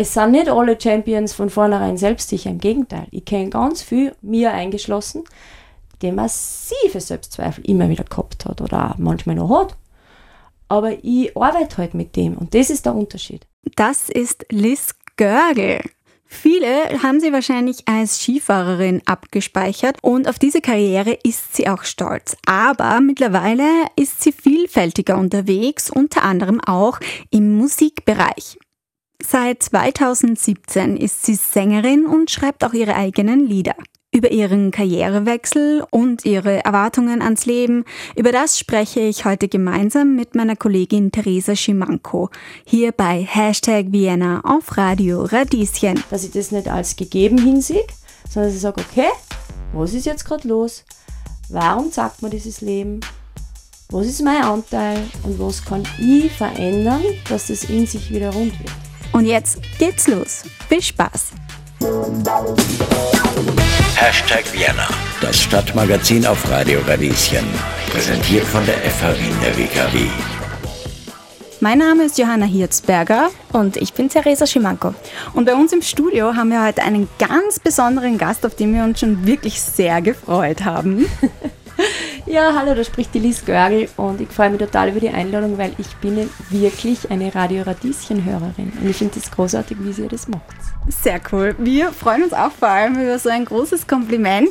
es sind nicht alle Champions von vornherein selbstsicher, im Gegenteil. Ich kenne ganz viel, mir eingeschlossen, die massive Selbstzweifel immer wieder gehabt hat oder auch manchmal noch hat. Aber ich arbeite halt mit dem und das ist der Unterschied. Das ist Liz Görgel. Viele haben sie wahrscheinlich als Skifahrerin abgespeichert und auf diese Karriere ist sie auch stolz. Aber mittlerweile ist sie vielfältiger unterwegs, unter anderem auch im Musikbereich. Seit 2017 ist sie Sängerin und schreibt auch ihre eigenen Lieder. Über ihren Karrierewechsel und ihre Erwartungen ans Leben, über das spreche ich heute gemeinsam mit meiner Kollegin Theresa Schimanko hier bei Hashtag Vienna auf Radio Radieschen. Dass ich das nicht als gegeben hinsehe, sondern dass ich sage, okay, was ist jetzt gerade los? Warum sagt man dieses Leben? Was ist mein Anteil und was kann ich verändern, dass das in sich wieder rund wird? Und jetzt geht's los. Viel Spaß! Hashtag Vienna, das Stadtmagazin auf Radio Radieschen. Präsentiert von der FH Wien der WKW. Mein Name ist Johanna Hirzberger und ich bin Theresa Schimanko. Und bei uns im Studio haben wir heute einen ganz besonderen Gast, auf den wir uns schon wirklich sehr gefreut haben. Ja, hallo, da spricht die Liz Görgel und ich freue mich total über die Einladung, weil ich bin wirklich eine Radio Radieschen-Hörerin und ich finde es großartig, wie sie das macht. Sehr cool. Wir freuen uns auch vor allem über so ein großes Kompliment.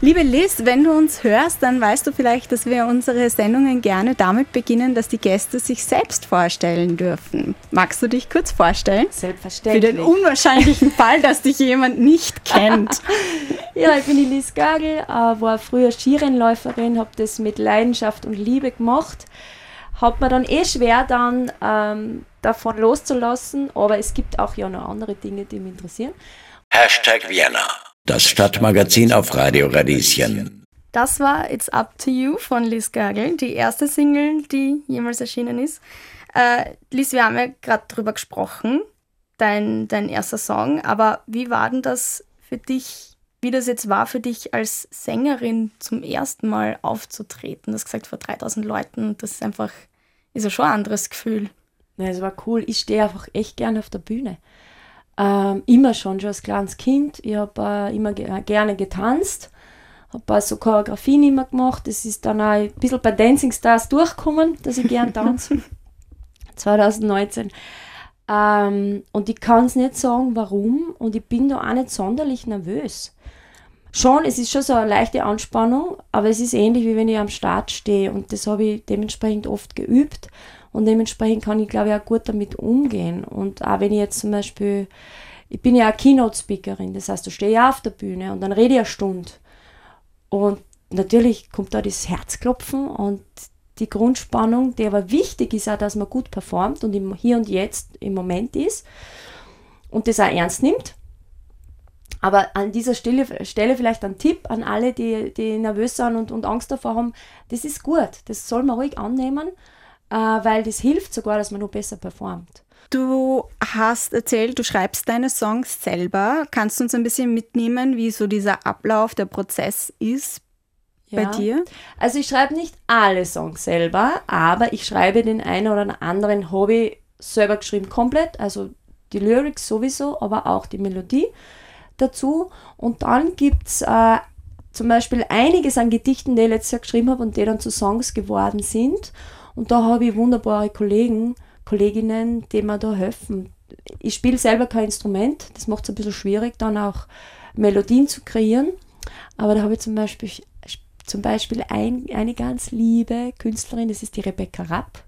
Liebe Liz, wenn du uns hörst, dann weißt du vielleicht, dass wir unsere Sendungen gerne damit beginnen, dass die Gäste sich selbst vorstellen dürfen. Magst du dich kurz vorstellen? Selbstverständlich. Für den unwahrscheinlichen Fall, dass dich jemand nicht kennt. ja, ich bin die Liz Gagel, äh, war früher Skirennläuferin, habe das mit Leidenschaft und Liebe gemacht. Hat mir dann eh schwer dann ähm, davon loszulassen, aber es gibt auch ja noch andere Dinge, die mich interessieren. Hashtag Vienna, das Stadtmagazin auf Radio Radieschen. Das war It's Up to You von Liz Gagel, die erste Single, die jemals erschienen ist. Äh, Liz, wir haben ja gerade drüber gesprochen, dein, dein erster Song, aber wie war denn das für dich, wie das jetzt war für dich als Sängerin zum ersten Mal aufzutreten? Du hast gesagt, vor 3000 Leuten, das ist einfach, ist ja schon ein anderes Gefühl. Ja, es war cool. Ich stehe einfach echt gerne auf der Bühne. Ähm, immer schon, schon als kleines Kind. Ich habe äh, immer ge gerne getanzt, habe so Choreografien immer gemacht. Das ist dann auch ein bisschen bei Dancing Stars durchgekommen, dass ich gerne tanze. 2019. Ähm, und ich kann es nicht sagen, warum. Und ich bin da auch nicht sonderlich nervös. Schon, es ist schon so eine leichte Anspannung, aber es ist ähnlich wie wenn ich am Start stehe. Und das habe ich dementsprechend oft geübt. Und dementsprechend kann ich, glaube ich, auch gut damit umgehen. Und auch wenn ich jetzt zum Beispiel, ich bin ja auch Keynote-Speakerin, das heißt, du stehst ja auf der Bühne und dann rede ich eine Stunde. Und natürlich kommt da das Herzklopfen und die Grundspannung, die aber wichtig ist auch, dass man gut performt und im Hier und Jetzt im Moment ist und das auch ernst nimmt. Aber an dieser Stelle, Stelle vielleicht ein Tipp an alle, die, die nervös sind und, und Angst davor haben, das ist gut, das soll man ruhig annehmen äh, weil das hilft sogar, dass man noch besser performt. Du hast erzählt, du schreibst deine Songs selber. Kannst du uns ein bisschen mitnehmen, wie so dieser Ablauf, der Prozess ist bei dir? Also ich schreibe nicht alle Songs selber, aber ich schreibe den einen oder anderen Hobby selber geschrieben komplett, also die Lyrics sowieso, aber auch die Melodie dazu. Und dann gibt es äh, zum Beispiel einiges an Gedichten, die ich letztes Jahr geschrieben habe und die dann zu Songs geworden sind. Und da habe ich wunderbare Kollegen, Kolleginnen, die mir da helfen. Ich spiele selber kein Instrument, das macht es ein bisschen schwierig, dann auch Melodien zu kreieren. Aber da habe ich zum Beispiel, zum Beispiel ein, eine ganz liebe Künstlerin, das ist die Rebecca Rapp,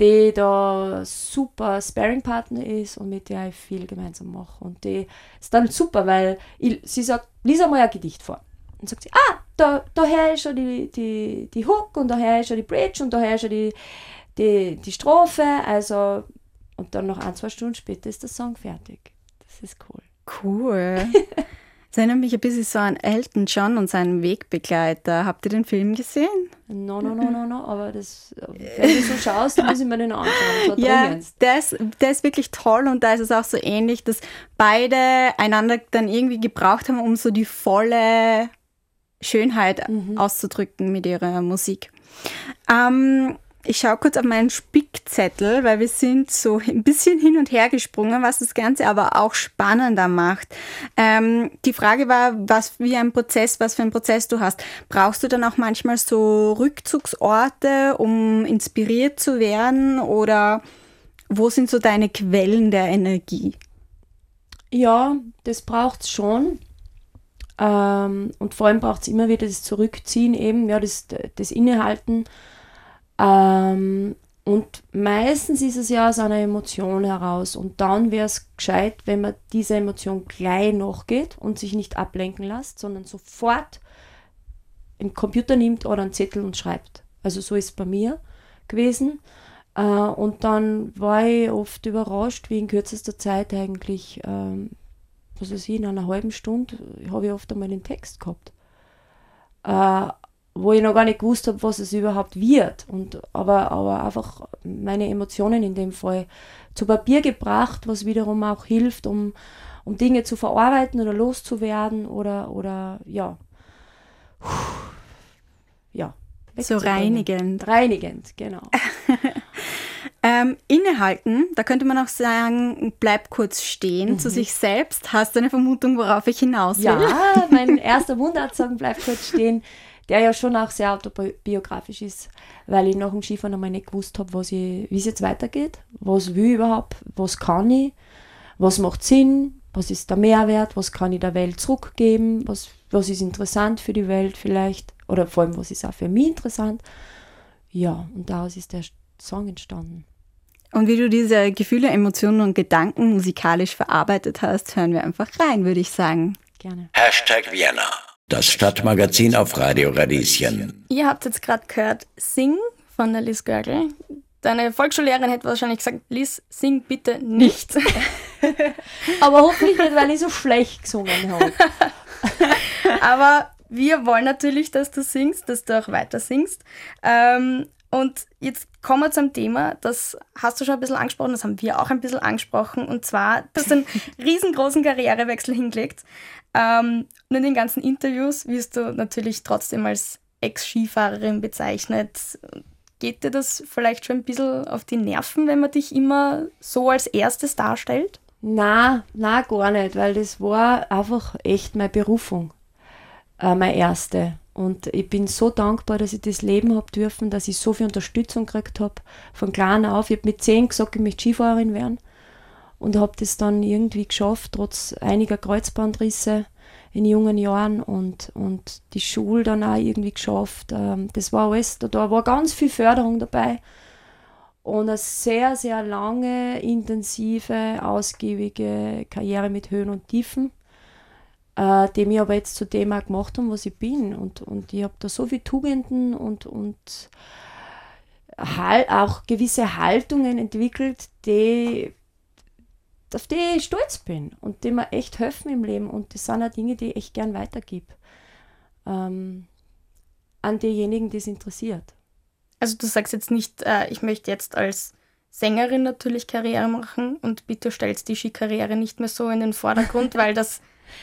die da super Sparring-Partner ist und mit der ich viel gemeinsam mache. Und die ist dann super, weil ich, sie sagt, lies einmal ein Gedicht vor. Und sagt sie, ah, da, daher ist schon die, die, die Hook und daher ist schon die Bridge und daher ist schon die, die, die Strophe. Also, und dann noch ein, zwei Stunden später ist der Song fertig. Das ist cool. Cool. Das erinnert mich ein bisschen so an Elton John und seinen Wegbegleiter. Habt ihr den Film gesehen? No, no, no, no, no. Aber das, wenn du so schaust, muss ich mir den anschauen. Ja, der ist, der ist wirklich toll und da ist es auch so ähnlich, dass beide einander dann irgendwie gebraucht haben, um so die volle Schönheit mhm. auszudrücken mit ihrer Musik. Ähm, Ich schaue kurz auf meinen Spickzettel, weil wir sind so ein bisschen hin und her gesprungen, was das Ganze aber auch spannender macht. Ähm, die Frage war, was wie ein Prozess, was für ein Prozess du hast. Brauchst du dann auch manchmal so Rückzugsorte, um inspiriert zu werden? Oder wo sind so deine Quellen der Energie? Ja, das braucht es schon. Ähm, und vor allem braucht es immer wieder das Zurückziehen, eben, ja, das, das Innehalten. Ähm, und meistens ist es ja aus einer Emotion heraus. Und dann wäre es gescheit, wenn man dieser Emotion gleich nachgeht und sich nicht ablenken lässt, sondern sofort einen Computer nimmt oder einen Zettel und schreibt. Also so ist es bei mir gewesen. Äh, und dann war ich oft überrascht, wie in kürzester Zeit eigentlich ähm, was weiß ich, in einer halben Stunde habe ich oft einmal den Text gehabt. Äh, wo ich noch gar nicht gewusst habe, was es überhaupt wird. Und, aber, aber einfach meine Emotionen in dem Fall zu Papier gebracht, was wiederum auch hilft, um, um Dinge zu verarbeiten oder loszuwerden oder, oder ja. Ja. So reinigend. Reinigend, genau. Ähm, innehalten, da könnte man auch sagen, bleib kurz stehen mhm. zu sich selbst. Hast du eine Vermutung, worauf ich hinaus will? Ja, mein erster Mundart sagen, bleib kurz stehen, der ja schon auch sehr autobiografisch ist, weil ich nach dem Skifahren einmal nicht gewusst habe, wie es jetzt weitergeht, was will ich überhaupt, was kann ich, was macht Sinn, was ist der Mehrwert, was kann ich der Welt zurückgeben, was, was ist interessant für die Welt vielleicht oder vor allem, was ist auch für mich interessant. Ja, und daraus ist der Song entstanden. Und wie du diese Gefühle, Emotionen und Gedanken musikalisch verarbeitet hast, hören wir einfach rein, würde ich sagen. Gerne. Hashtag Vienna. Das Stadtmagazin auf Radio Radieschen. Ihr habt jetzt gerade gehört Sing von der Liz Görgel. Deine Volksschullehrerin hätte wahrscheinlich gesagt, Liz, sing bitte nicht. Aber hoffentlich nicht, weil ich so schlecht gesungen habe. Aber wir wollen natürlich, dass du singst, dass du auch weiter singst. Ähm, und jetzt kommen wir zum Thema, das hast du schon ein bisschen angesprochen, das haben wir auch ein bisschen angesprochen. Und zwar, du hast einen riesengroßen Karrierewechsel hingelegt. Ähm, und in den ganzen Interviews wirst du natürlich trotzdem als Ex-Skifahrerin bezeichnet. Geht dir das vielleicht schon ein bisschen auf die Nerven, wenn man dich immer so als erstes darstellt? Na, na gar nicht, weil das war einfach echt meine Berufung, äh, meine erste. Und ich bin so dankbar, dass ich das Leben habe dürfen, dass ich so viel Unterstützung gekriegt habe. Von klein auf. Ich habe mit zehn gesagt, ich möchte Skifahrerin werden. Und habe das dann irgendwie geschafft, trotz einiger Kreuzbandrisse in jungen Jahren und, und die Schule dann auch irgendwie geschafft. Ähm, das war alles, da war ganz viel Förderung dabei. Und eine sehr, sehr lange, intensive, ausgiebige Karriere mit Höhen und Tiefen äh, die mich aber jetzt zu dem auch gemacht haben, was ich bin. Und, und ich habe da so viele Tugenden und, und auch gewisse Haltungen entwickelt, die, auf die ich stolz bin und die mir echt helfen im Leben. Und das sind auch Dinge, die ich echt gern weitergebe. Ähm, an diejenigen, die es interessiert. Also du sagst jetzt nicht, äh, ich möchte jetzt als Sängerin natürlich Karriere machen und bitte stellst die Skikarriere nicht mehr so in den Vordergrund, weil das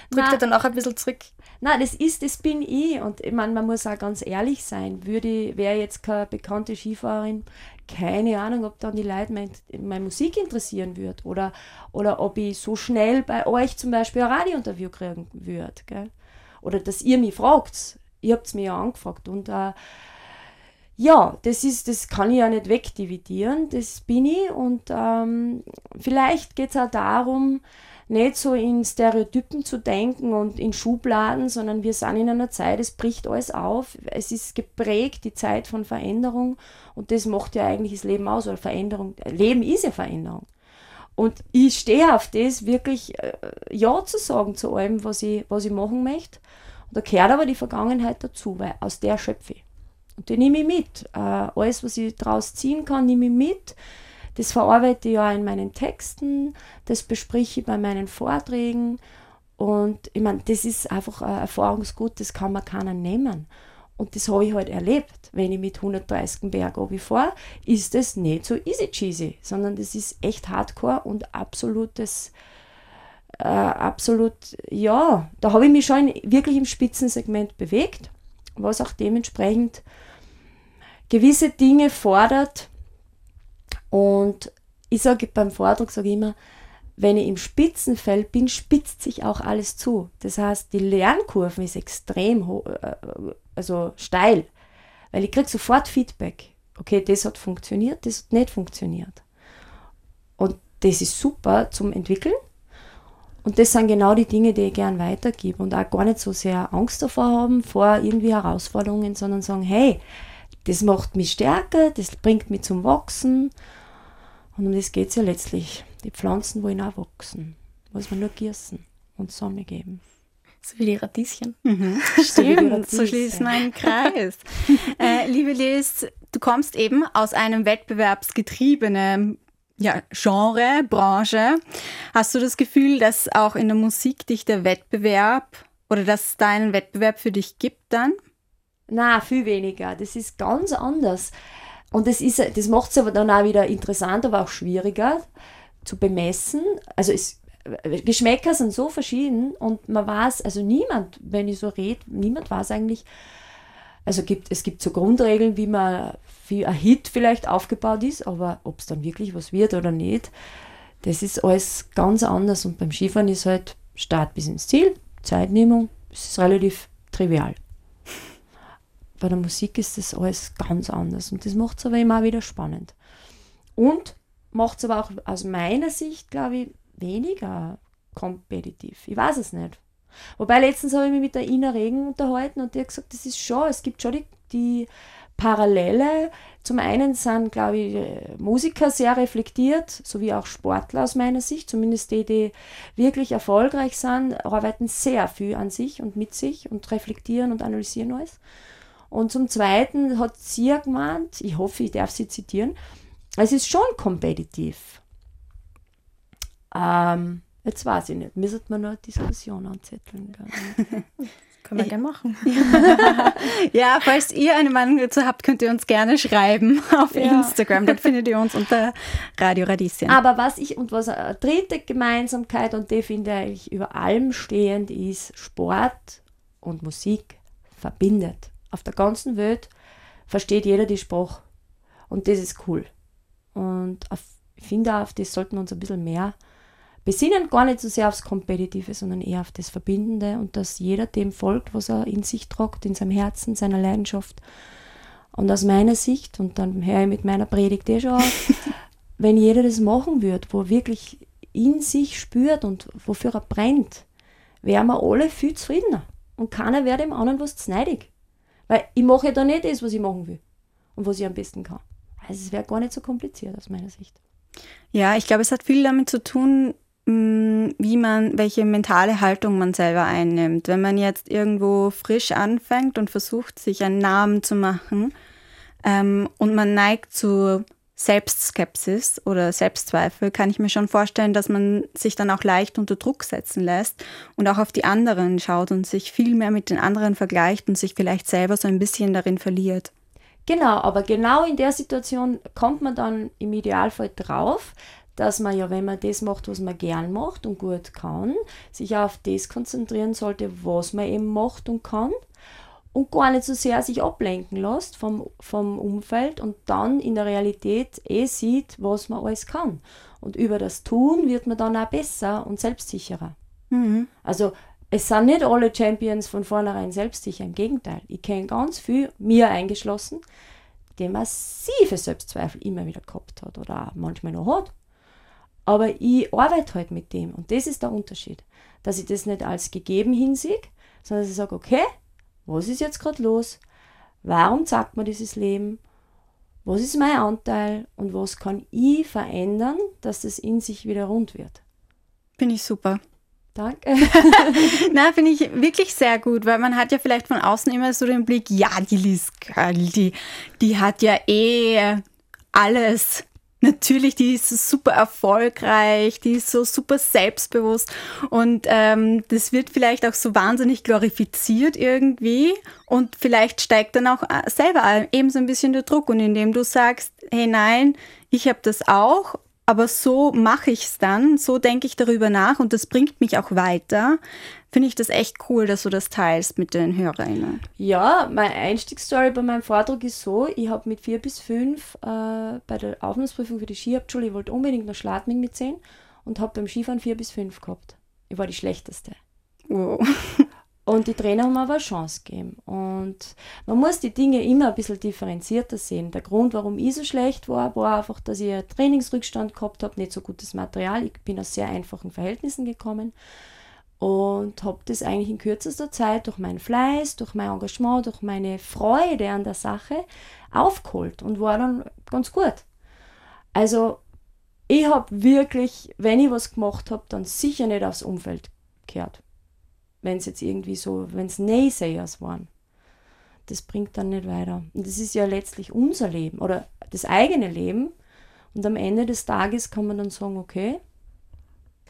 drückt er dann auch ein bisschen zurück. Nein, das ist, das bin ich. Und ich meine, man muss auch ganz ehrlich sein. Würde, wäre jetzt keine bekannte Skifahrerin, keine Ahnung, ob dann die Leute mein, meine Musik interessieren würde. Oder, oder ob ich so schnell bei euch zum Beispiel ein Radiointerview kriegen würde. Oder dass ihr mich fragt. Ihr habt es mir ja angefragt. Und äh, ja, das ist, das kann ich ja nicht wegdividieren, das bin ich. Und ähm, vielleicht geht es auch darum, nicht so in Stereotypen zu denken und in Schubladen, sondern wir sind in einer Zeit, es bricht alles auf, es ist geprägt, die Zeit von Veränderung und das macht ja eigentlich das Leben aus, oder Veränderung, Leben ist ja Veränderung. Und ich stehe auf das, wirklich äh, Ja zu sagen zu allem, was ich, was ich machen möchte. Und da gehört aber die Vergangenheit dazu, weil aus der schöpfe ich. Und die nehme ich mit. Äh, alles, was ich daraus ziehen kann, nehme ich mit. Das verarbeite ich ja in meinen Texten, das bespreche ich bei meinen Vorträgen. Und ich meine, das ist einfach ein Erfahrungsgut, das kann man keiner nehmen. Und das habe ich halt erlebt. Wenn ich mit 130 Berg fahre, ist das nicht so easy cheesy, sondern das ist echt hardcore und absolutes, äh, absolut, ja, da habe ich mich schon wirklich im Spitzensegment bewegt, was auch dementsprechend gewisse Dinge fordert. Und ich sage beim Vortrag, sage immer, wenn ich im Spitzenfeld bin, spitzt sich auch alles zu. Das heißt, die Lernkurve ist extrem äh, also steil, weil ich kriege sofort Feedback. Okay, das hat funktioniert, das hat nicht funktioniert. Und das ist super zum Entwickeln. Und das sind genau die Dinge, die ich gern weitergebe und auch gar nicht so sehr Angst davor haben, vor irgendwie Herausforderungen, sondern sagen, hey, das macht mich stärker, das bringt mich zum Wachsen. Und um das geht es ja letztlich. Die Pflanzen wollen auch wachsen. Muss man nur gießen und Sonne geben. So wie die Radieschen. Mhm. Stimmt, so schließt mein Kreis. äh, liebe Liz, du kommst eben aus einem wettbewerbsgetriebenen ja, Genre, Branche. Hast du das Gefühl, dass auch in der Musik dich der Wettbewerb oder dass es da einen Wettbewerb für dich gibt dann? Na, viel weniger. Das ist ganz anders. Und das, das macht es aber dann auch wieder interessant, aber auch schwieriger zu bemessen. Also es, Geschmäcker sind so verschieden und man weiß, also niemand, wenn ich so rede, niemand weiß eigentlich, also gibt, es gibt so Grundregeln, wie man wie ein Hit vielleicht aufgebaut ist, aber ob es dann wirklich was wird oder nicht, das ist alles ganz anders. Und beim Skifahren ist halt Start bis ins Ziel, Zeitnehmung, es ist relativ trivial. Bei der Musik ist das alles ganz anders und das macht es aber immer wieder spannend. Und macht es aber auch aus meiner Sicht, glaube ich, weniger kompetitiv. Ich weiß es nicht. Wobei letztens habe ich mich mit der Ina Regen unterhalten und die hat gesagt, das ist schon, es gibt schon die, die Parallele. Zum einen sind, glaube ich, Musiker sehr reflektiert, sowie auch Sportler aus meiner Sicht, zumindest die, die wirklich erfolgreich sind, arbeiten sehr viel an sich und mit sich und reflektieren und analysieren alles. Und zum Zweiten hat sie gemeint, ich hoffe, ich darf sie zitieren, es ist schon kompetitiv. Ähm, jetzt weiß ich nicht, müsste man noch eine Diskussion anzetteln. Können wir gerne machen. ja, falls ihr eine Meinung dazu habt, könnt ihr uns gerne schreiben auf ja. Instagram. Dort findet ihr uns unter Radio Radieschen. Aber was ich und was eine dritte Gemeinsamkeit und die finde ich über allem stehend ist, Sport und Musik verbindet. Auf der ganzen Welt versteht jeder die Sprache. Und das ist cool. Und auf, ich finde auch, auf das sollten wir uns ein bisschen mehr besinnen gar nicht so sehr aufs Kompetitive, sondern eher auf das Verbindende und dass jeder dem folgt, was er in sich tragt, in seinem Herzen, seiner Leidenschaft. Und aus meiner Sicht, und dann höre ich mit meiner Predigt eh schon auf, wenn jeder das machen würde, wo er wirklich in sich spürt und wofür er brennt, wären wir alle viel zufriedener. Und keiner wäre dem anderen was zneidig. Weil ich mache ja da nicht das, was ich machen will und was ich am besten kann. Also es wäre gar nicht so kompliziert aus meiner Sicht. Ja, ich glaube, es hat viel damit zu tun, Mm, wie man, welche mentale Haltung man selber einnimmt. Wenn man jetzt irgendwo frisch anfängt und versucht, sich einen Namen zu machen ähm, und man neigt zu Selbstskepsis oder Selbstzweifel, kann ich mir schon vorstellen, dass man sich dann auch leicht unter Druck setzen lässt und auch auf die anderen schaut und sich viel mehr mit den anderen vergleicht und sich vielleicht selber so ein bisschen darin verliert. Genau, aber genau in der Situation kommt man dann im Idealfall drauf, dass man ja, wenn man das macht, was man gern macht und gut kann, sich auf das konzentrieren sollte, was man eben macht und kann und gar nicht so sehr sich ablenken lässt vom, vom Umfeld und dann in der Realität eh sieht, was man alles kann. Und über das Tun wird man dann auch besser und selbstsicherer. Mhm. Also es sind nicht alle Champions von vornherein selbstsicher, im Gegenteil. Ich kenne ganz viel, mir eingeschlossen, der massive Selbstzweifel immer wieder gehabt hat oder auch manchmal noch hat. Aber ich arbeite halt mit dem und das ist der Unterschied. Dass ich das nicht als gegeben hinsehe, sondern dass ich sage, okay, was ist jetzt gerade los? Warum zeigt mir dieses Leben? Was ist mein Anteil und was kann ich verändern, dass das in sich wieder rund wird? Finde ich super. Danke. Na, finde ich wirklich sehr gut, weil man hat ja vielleicht von außen immer so den Blick, ja, die Liz Girl, die, die hat ja eh alles Natürlich, die ist super erfolgreich, die ist so super selbstbewusst. Und ähm, das wird vielleicht auch so wahnsinnig glorifiziert irgendwie. Und vielleicht steigt dann auch äh, selber eben so ein bisschen der Druck. Und indem du sagst, hey nein, ich habe das auch, aber so mache ich es dann, so denke ich darüber nach und das bringt mich auch weiter, finde ich das echt cool, dass du das teilst mit den HörerInnen. Ja, meine Einstiegsstory bei meinem Vortrag ist so, ich habe mit vier bis fünf äh, bei der Aufnahmeprüfung für die Skiabschule, ich wollte unbedingt nach Schladming mitsehen und habe beim Skifahren vier bis fünf gehabt. Ich war die Schlechteste. Wow. Und die Trainer haben aber eine Chance gegeben. Und man muss die Dinge immer ein bisschen differenzierter sehen. Der Grund, warum ich so schlecht war, war einfach, dass ich einen Trainingsrückstand gehabt habe, nicht so gutes Material. Ich bin aus sehr einfachen Verhältnissen gekommen und habe das eigentlich in kürzester Zeit durch meinen Fleiß, durch mein Engagement, durch meine Freude an der Sache aufgeholt und war dann ganz gut. Also ich habe wirklich, wenn ich was gemacht habe, dann sicher nicht aufs Umfeld gehört wenn es jetzt irgendwie so, wenn es Naysayers waren. Das bringt dann nicht weiter. Und das ist ja letztlich unser Leben oder das eigene Leben. Und am Ende des Tages kann man dann sagen, okay,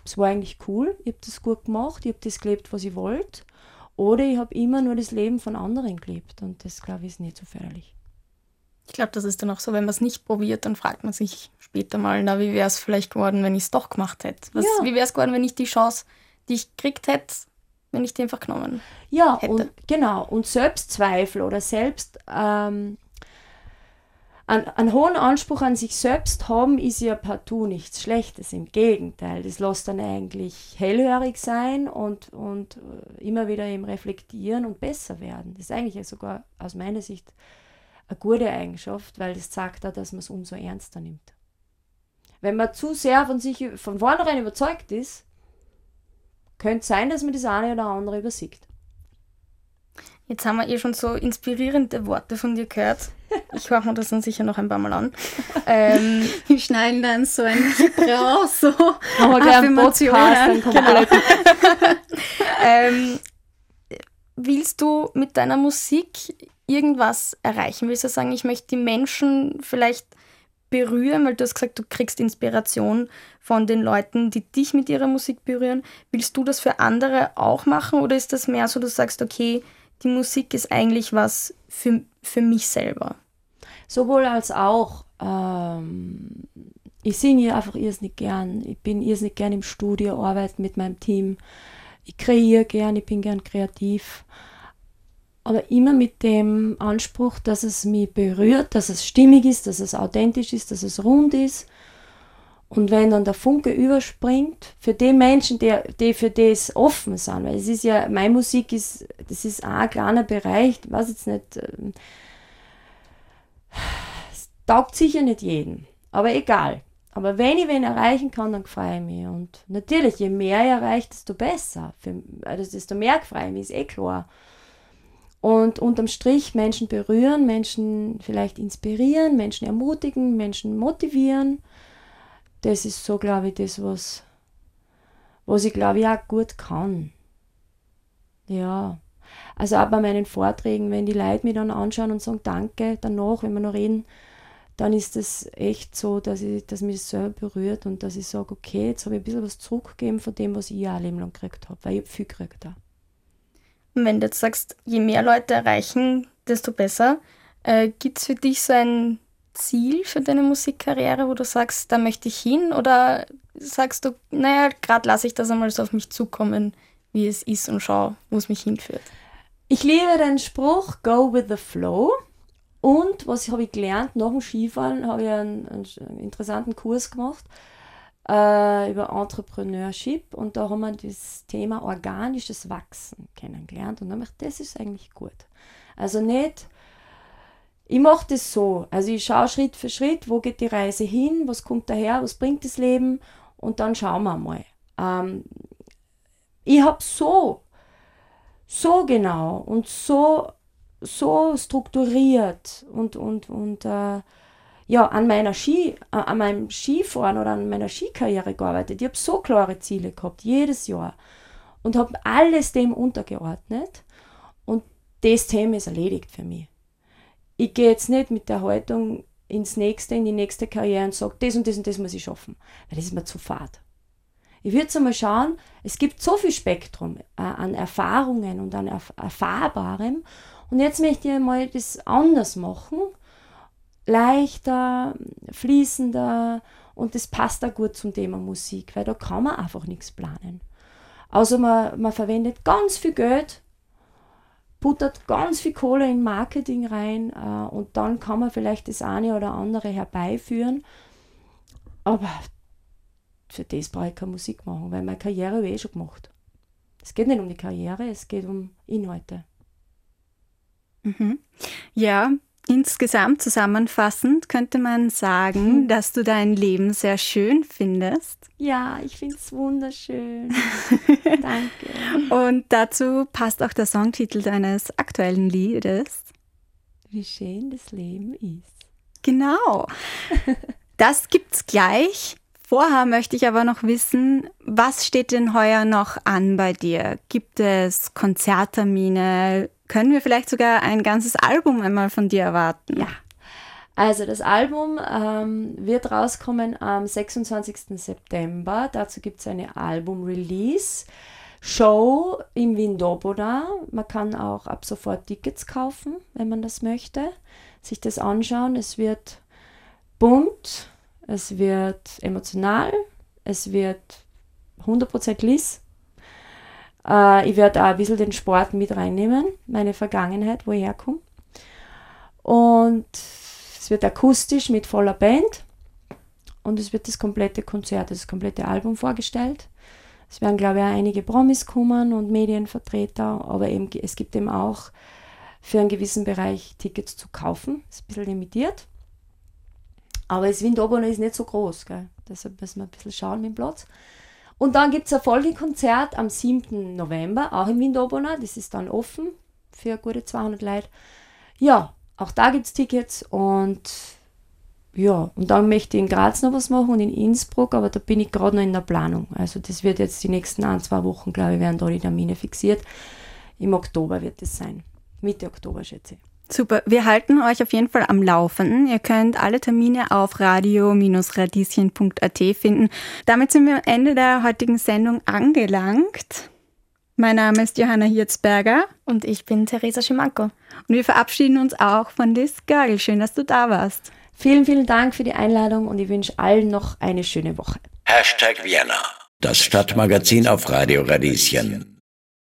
es war eigentlich cool, ich habe das gut gemacht, ich habe das gelebt, was ich wollte. Oder ich habe immer nur das Leben von anderen gelebt. Und das, glaube ich, ist nicht so förderlich. Ich glaube, das ist dann auch so, wenn man es nicht probiert, dann fragt man sich später mal, na, wie wäre es vielleicht geworden, wenn ich es doch gemacht hätte? Was, ja. Wie wäre es geworden, wenn ich die Chance, die ich gekriegt hätte, wenn ich die einfach genommen ja, hätte. Und, genau. Und Selbstzweifel oder selbst ähm, einen, einen hohen Anspruch an sich selbst haben, ist ja partout nichts Schlechtes. Im Gegenteil, das lässt dann eigentlich hellhörig sein und, und äh, immer wieder eben reflektieren und besser werden. Das ist eigentlich sogar aus meiner Sicht eine gute Eigenschaft, weil das sagt auch, dass man es umso ernster nimmt. Wenn man zu sehr von sich von vornherein überzeugt ist, könnte sein, dass man das eine oder andere übersieht. Jetzt haben wir eh schon so inspirierende Worte von dir gehört. Ich höre mir das dann sicher noch ein paar Mal an. Ähm, wir schneiden dann so ein raus, so Aber Affirmationen. Genau. ähm, willst du mit deiner Musik irgendwas erreichen? Willst du sagen, ich möchte die Menschen vielleicht berühren? Weil du hast gesagt, du kriegst Inspiration von den Leuten, die dich mit ihrer Musik berühren. Willst du das für andere auch machen oder ist das mehr so, du sagst, okay, die Musik ist eigentlich was für, für mich selber? Sowohl als auch. Ähm, ich singe einfach irrsinnig gern. Ich bin irrsinnig gern im Studio, arbeite mit meinem Team. Ich kreiere gern, ich bin gern kreativ aber immer mit dem Anspruch, dass es mich berührt, dass es stimmig ist, dass es authentisch ist, dass es rund ist. Und wenn dann der Funke überspringt, für die Menschen, die, die für das offen sind, weil es ist ja, meine Musik ist, das ist ein kleiner Bereich, ich weiß jetzt nicht, ähm, es taugt sicher nicht jeden, aber egal. Aber wenn ich wen erreichen kann, dann freue ich mich. Und natürlich, je mehr ich erreiche, desto besser. Für, also desto mehr freue ich mich, ist eh klar und unterm Strich Menschen berühren, Menschen vielleicht inspirieren, Menschen ermutigen, Menschen motivieren. Das ist so, glaube ich, das, was, was ich, glaube ich, auch gut kann. Ja. Also auch bei meinen Vorträgen, wenn die Leute mich dann anschauen und sagen Danke danach, wenn wir noch reden, dann ist es echt so, dass, ich, dass mich das selber berührt und dass ich sage, okay, jetzt habe ich ein bisschen was zurückgegeben von dem, was ich auch ein Leben lang gekriegt habe, weil ich viel gekriegt habe. Wenn du jetzt sagst, je mehr Leute erreichen, desto besser, äh, gibt es für dich so ein Ziel für deine Musikkarriere, wo du sagst, da möchte ich hin? Oder sagst du, naja, gerade lasse ich das einmal so auf mich zukommen, wie es ist und schau, wo es mich hinführt? Ich liebe den Spruch, go with the flow. Und was habe ich gelernt? Nach dem Skifahren habe ich einen, einen interessanten Kurs gemacht äh, über Entrepreneurship und da haben wir das Thema organisches Wachsen kennengelernt und dann ich, das ist eigentlich gut. Also nicht, ich mache das so, also ich schaue Schritt für Schritt, wo geht die Reise hin, was kommt daher, was bringt das Leben und dann schauen wir mal. Ähm, ich habe so, so genau und so, so strukturiert und, und, und äh, ja, an meiner Ski, äh, an meinem Skifahren oder an meiner Skikarriere gearbeitet. Ich habe so klare Ziele gehabt, jedes Jahr. Und habe alles dem untergeordnet. Und das Thema ist erledigt für mich. Ich gehe jetzt nicht mit der Haltung ins nächste, in die nächste Karriere und sage, das und das und das muss ich schaffen. Weil das ist mir zu fad. Ich würde einmal schauen, es gibt so viel Spektrum äh, an Erfahrungen und an Erf Erfahrbarem. Und jetzt möchte ich mal das anders machen leichter, fließender Und das passt auch gut zum Thema Musik, weil da kann man einfach nichts planen. Also man, man verwendet ganz viel Geld, buttert ganz viel Kohle in Marketing rein äh, und dann kann man vielleicht das eine oder andere herbeiführen. Aber für das brauche ich keine Musik machen, weil meine Karriere habe ich eh schon gemacht. Es geht nicht um die Karriere, es geht um Inhalte. Mhm. Ja, insgesamt zusammenfassend könnte man sagen, dass du dein Leben sehr schön findest. Ja, ich finde es wunderschön. Danke. Und dazu passt auch der Songtitel deines aktuellen Liedes. Wie schön das Leben ist. Genau. Das gibt's gleich. Vorher möchte ich aber noch wissen, was steht denn heuer noch an bei dir? Gibt es Konzerttermine? Können wir vielleicht sogar ein ganzes Album einmal von dir erwarten? Ja. Also das Album ähm, wird rauskommen am 26. September. Dazu gibt es eine Album-Release. Show im Windoboda. Man kann auch ab sofort Tickets kaufen, wenn man das möchte. Sich das anschauen. Es wird bunt, es wird emotional, es wird 100% Liss. Äh, ich werde auch ein bisschen den Sport mit reinnehmen, meine Vergangenheit, wo ich herkomme. Und es wird akustisch mit voller Band. Und es wird das komplette Konzert, das komplette Album vorgestellt. Es werden, glaube ich, auch einige Promis kommen und Medienvertreter, aber eben, es gibt eben auch für einen gewissen Bereich Tickets zu kaufen. Das ist ein bisschen limitiert. Aber das Windobona ist nicht so groß, gell? deshalb müssen wir ein bisschen schauen mit dem Platz. Und dann gibt es ein Folgekonzert am 7. November, auch im Windobona. Das ist dann offen für gute 200 Leute. Ja, auch da gibt es Tickets und ja, und dann möchte ich in Graz noch was machen und in Innsbruck, aber da bin ich gerade noch in der Planung. Also das wird jetzt die nächsten ein, zwei Wochen, glaube ich, werden da die Termine fixiert. Im Oktober wird es sein. Mitte Oktober, schätze ich. Super. Wir halten euch auf jeden Fall am Laufenden. Ihr könnt alle Termine auf radio-radieschen.at finden. Damit sind wir am Ende der heutigen Sendung angelangt. Mein Name ist Johanna Hirzberger. Und ich bin Theresa Schimanko. Und wir verabschieden uns auch von Liz Görl. Schön, dass du da warst. Vielen, vielen Dank für die Einladung und ich wünsche allen noch eine schöne Woche. Hashtag Vienna, das Stadtmagazin auf Radio Radieschen.